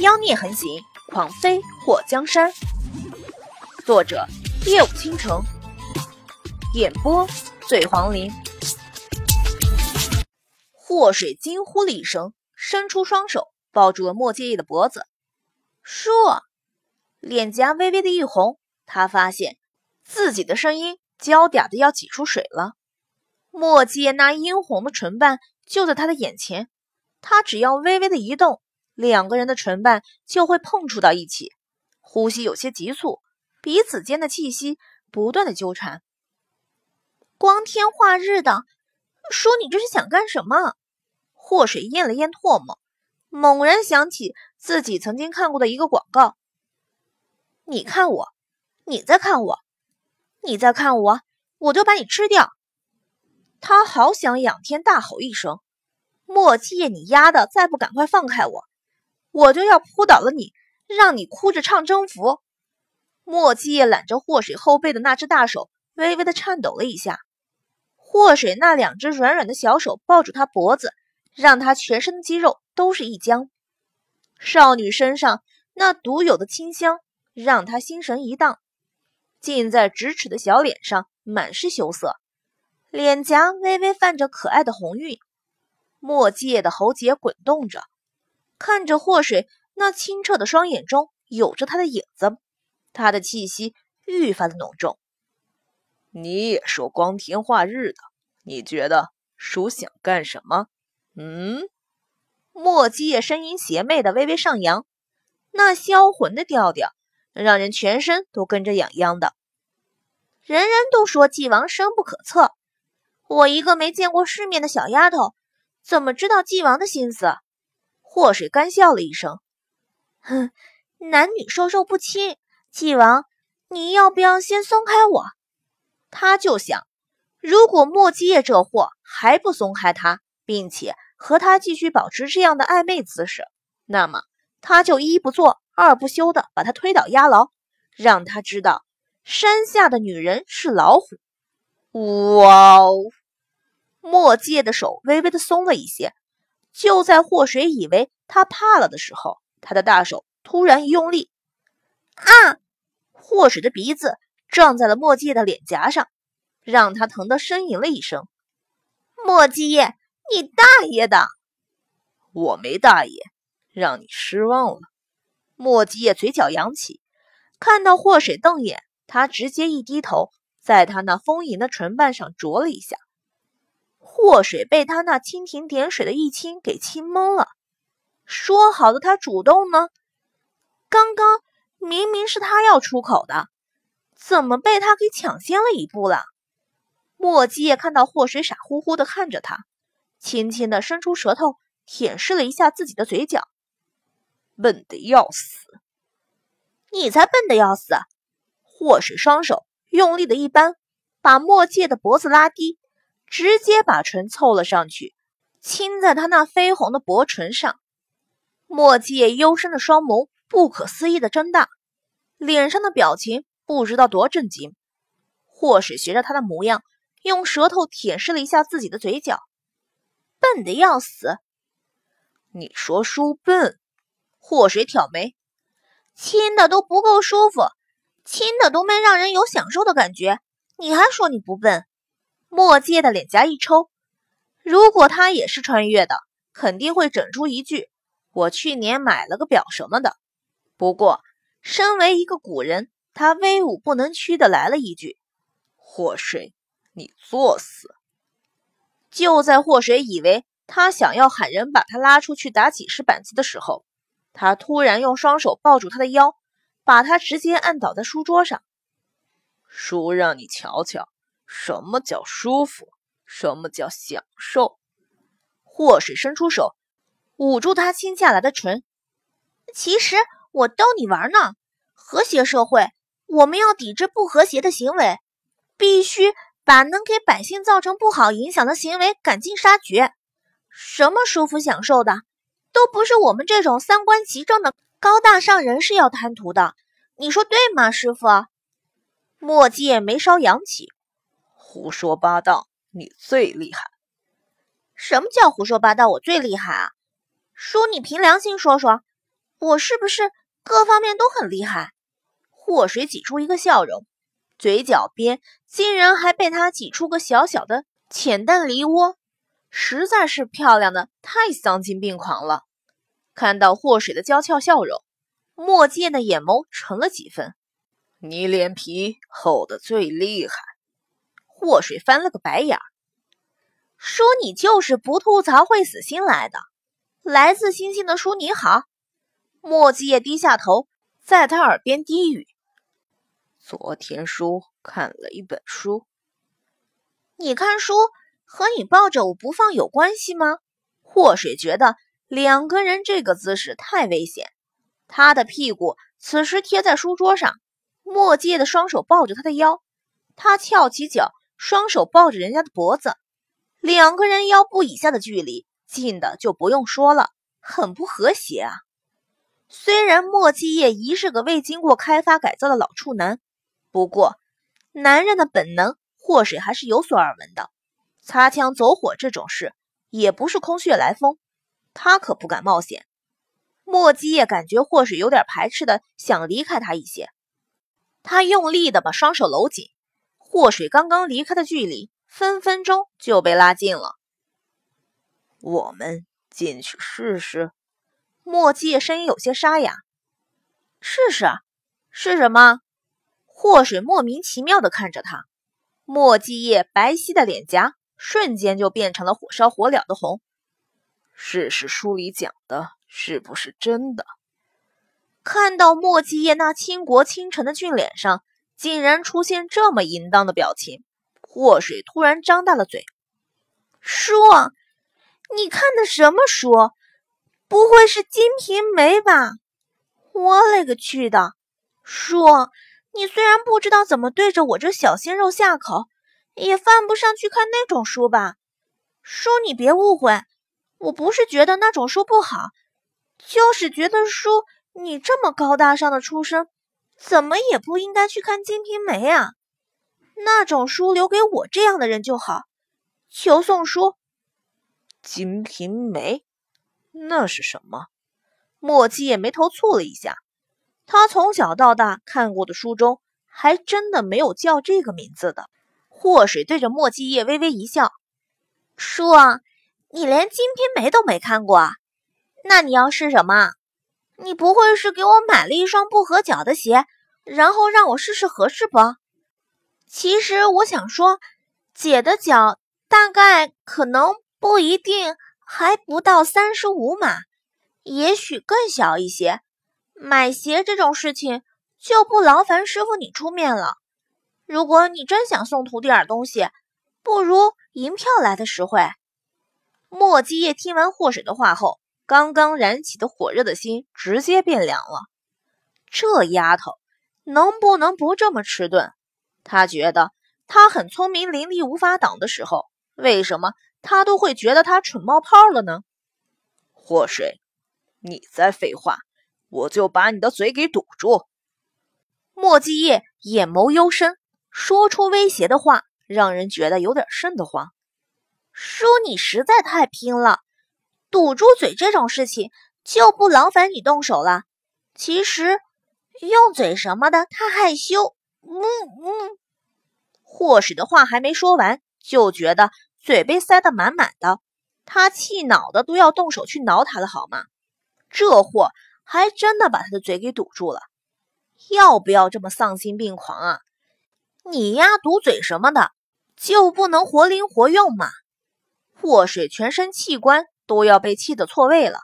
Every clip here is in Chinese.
妖孽横行，狂飞破江山。作者：夜舞倾城，演播：醉黄林。祸水惊呼了一声，伸出双手抱住了莫介意的脖子。叔，脸颊微微的一红，他发现自己的声音娇嗲的要挤出水了。莫介那殷红的唇瓣就在他的眼前，他只要微微的移动，两个人的唇瓣就会碰触到一起，呼吸有些急促，彼此间的气息不断的纠缠。光天化日的，叔，你这是想干什么？祸水咽了咽唾沫，猛然想起自己曾经看过的一个广告。你看我，你在看我，你在看我，我就把你吃掉！他好想仰天大吼一声：“莫介，你丫的，再不赶快放开我，我就要扑倒了你，让你哭着唱征服！”莫介揽着祸水后背的那只大手微微的颤抖了一下，祸水那两只软软的小手抱住他脖子。让他全身的肌肉都是一僵，少女身上那独有的清香让他心神一荡，近在咫尺的小脸上满是羞涩，脸颊微微泛着可爱的红晕。墨界的喉结滚动着，看着祸水那清澈的双眼中有着他的影子，他的气息愈发的浓重。你也说光天化日的，你觉得叔想干什么？嗯，莫基叶声音邪魅的微微上扬，那销魂的调调让人全身都跟着痒痒的。人人都说纪王深不可测，我一个没见过世面的小丫头，怎么知道纪王的心思？祸水干笑了一声，哼，男女授受不亲，纪王，你要不要先松开我？他就想，如果莫基叶这货还不松开他，并且。和他继续保持这样的暧昧姿势，那么他就一不做二不休的把他推倒压牢，让他知道山下的女人是老虎。哇哦！墨界的手微微的松了一些，就在祸水以为他怕了的时候，他的大手突然一用力，啊！祸水的鼻子撞在了墨迹的脸颊上，让他疼得呻吟了一声。墨迹。你大爷的！我没大爷，让你失望了。莫吉叶嘴角扬起，看到祸水瞪眼，他直接一低头，在他那丰盈的唇瓣上啄了一下。祸水被他那蜻蜓点水的一亲给亲懵了。说好的他主动呢？刚刚明明是他要出口的，怎么被他给抢先了一步了？莫吉叶看到祸水傻乎乎的看着他。轻轻的伸出舌头舔舐了一下自己的嘴角，笨的要死！你才笨的要死！祸水双手用力的一扳，把墨界的脖子拉低，直接把唇凑了上去，亲在他那绯红的薄唇上。墨界幽深的双眸不可思议的睁大，脸上的表情不知道多震惊。祸水学着他的模样，用舌头舔舐了一下自己的嘴角。笨的要死！你说叔笨？祸水挑眉，亲的都不够舒服，亲的都没让人有享受的感觉，你还说你不笨？墨界的脸颊一抽，如果他也是穿越的，肯定会整出一句“我去年买了个表什么的”。不过，身为一个古人，他威武不能屈的来了一句：“祸水，你作死！”就在祸水以为他想要喊人把他拉出去打几十板子的时候，他突然用双手抱住他的腰，把他直接按倒在书桌上。叔让你瞧瞧，什么叫舒服，什么叫享受。祸水伸出手，捂住他亲下来的唇。其实我逗你玩呢。和谐社会，我们要抵制不和谐的行为，必须。把能给百姓造成不好影响的行为赶尽杀绝，什么舒服享受的，都不是我们这种三观齐正的高大上人士要贪图的。你说对吗，师傅？墨界眉梢扬起，胡说八道，你最厉害。什么叫胡说八道？我最厉害啊！叔，你凭良心说说，我是不是各方面都很厉害？祸水挤出一个笑容，嘴角边竟然还被他挤出个小小的浅淡梨窝，实在是漂亮的太丧心病狂了。看到祸水的娇俏笑容，墨界的眼眸沉了几分。你脸皮厚的最厉害。祸水翻了个白眼儿，说：“你就是不吐槽会死心来的。”来自星星的书你好。墨迹叶低下头，在他耳边低语：“昨天书看了一本书。你看书和你抱着我不放有关系吗？”祸水觉得两个人这个姿势太危险。他的屁股此时贴在书桌上，墨迹的双手抱着他的腰，他翘起脚。双手抱着人家的脖子，两个人腰部以下的距离近的就不用说了，很不和谐啊。虽然莫继业疑是个未经过开发改造的老处男，不过男人的本能，祸水还是有所耳闻的。擦枪走火这种事也不是空穴来风，他可不敢冒险。莫继业感觉祸水有点排斥的，想离开他一些，他用力的把双手搂紧。祸水刚刚离开的距离，分分钟就被拉近了。我们进去试试。墨迹声音有些沙哑：“试试？是什么？”祸水莫名其妙的看着他，墨迹叶白皙的脸颊瞬间就变成了火烧火燎的红。试试书里讲的是不是真的？看到墨迹叶那倾国倾城的俊脸上。竟然出现这么淫荡的表情，祸水突然张大了嘴：“叔，你看的什么书？不会是《金瓶梅》吧？我勒个去的！叔，你虽然不知道怎么对着我这小鲜肉下口，也犯不上去看那种书吧？叔，你别误会，我不是觉得那种书不好，就是觉得叔，你这么高大上的出身。”怎么也不应该去看《金瓶梅》啊，那种书留给我这样的人就好。求送书，《金瓶梅》那是什么？莫七也眉头蹙了一下，他从小到大看过的书中，还真的没有叫这个名字的。祸水对着莫继业微微一笑：“叔，你连《金瓶梅》都没看过啊，那你要是什么？”你不会是给我买了一双不合脚的鞋，然后让我试试合适不？其实我想说，姐的脚大概可能不一定还不到三十五码，也许更小一些。买鞋这种事情就不劳烦师傅你出面了。如果你真想送徒弟点东西，不如银票来的实惠。莫基叶听完祸水的话后。刚刚燃起的火热的心直接变凉了。这丫头能不能不这么迟钝？他觉得她很聪明伶俐无法挡的时候，为什么他都会觉得她蠢冒泡了呢？祸水，你再废话，我就把你的嘴给堵住！莫继业眼眸幽深，说出威胁的话，让人觉得有点瘆得慌。叔，你实在太拼了！堵住嘴这种事情就不劳烦你动手了。其实用嘴什么的，他害羞。嗯嗯，霍使的话还没说完，就觉得嘴被塞得满满的，他气恼的都要动手去挠他了，好吗？这货还真的把他的嘴给堵住了。要不要这么丧心病狂啊？你呀，堵嘴什么的，就不能活灵活用吗？祸水全身器官。都要被气得错位了，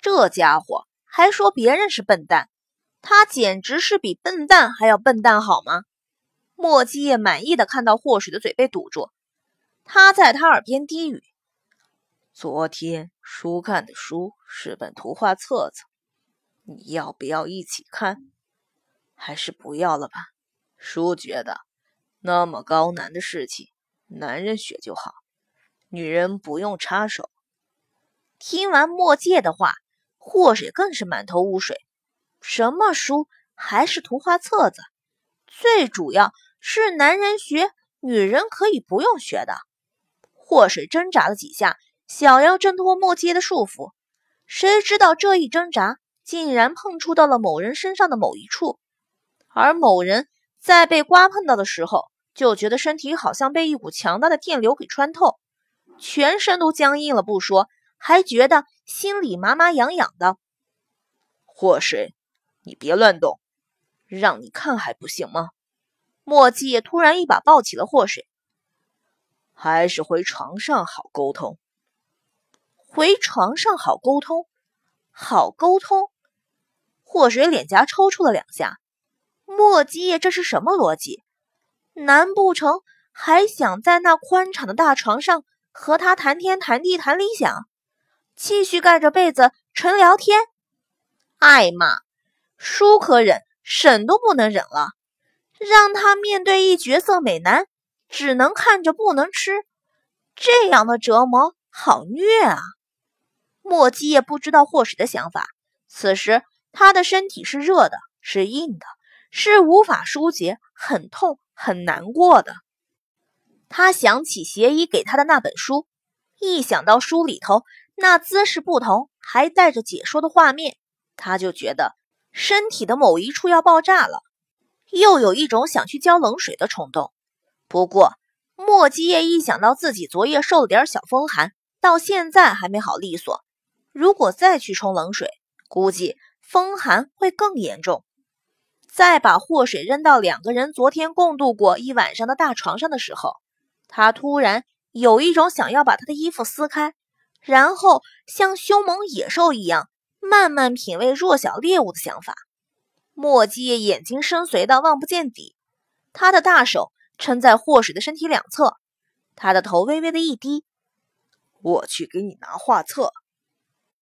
这家伙还说别人是笨蛋，他简直是比笨蛋还要笨蛋，好吗？莫基叶满意的看到祸水的嘴被堵住，他在他耳边低语：“昨天书看的书是本图画册子，你要不要一起看？还是不要了吧？叔觉得那么高难的事情，男人学就好，女人不用插手。”听完墨界的话，祸水更是满头雾水。什么书？还是图画册子？最主要是男人学，女人可以不用学的。祸水挣扎了几下，想要挣脱墨界的束缚，谁知道这一挣扎，竟然碰触到了某人身上的某一处，而某人在被刮碰到的时候，就觉得身体好像被一股强大的电流给穿透，全身都僵硬了不说，还觉得心里麻麻痒痒的。祸水，你别乱动，让你看还不行吗？墨迹也突然一把抱起了祸水，还是回床上好沟通。回床上好沟通，好沟通。祸水脸颊抽搐了两下，墨迹这是什么逻辑？难不成还想在那宽敞的大床上和他谈天谈地谈理想，继续盖着被子纯聊天？艾玛，叔可忍，婶都不能忍了。让他面对一绝色美男，只能看着不能吃，这样的折磨好虐啊！莫姬也不知道霍水的想法。此时他的身体是热的，是硬的，是无法疏解，很痛很难过的。他想起邪医给他的那本书，一想到书里头那姿势不同，还带着解说的画面，他就觉得身体的某一处要爆炸了。又有一种想去浇冷水的冲动。不过，莫基叶一想到自己昨夜受了点小风寒，到现在还没好利索，如果再去冲冷水，估计风寒会更严重。再把祸水扔到两个人昨天共度过一晚上的大床上的时候，他突然有一种想要把他的衣服撕开，然后像凶猛野兽一样慢慢品味弱小猎物的想法。墨迹叶眼睛深邃到望不见底，他的大手撑在祸水的身体两侧，他的头微微的一低。我去给你拿画册。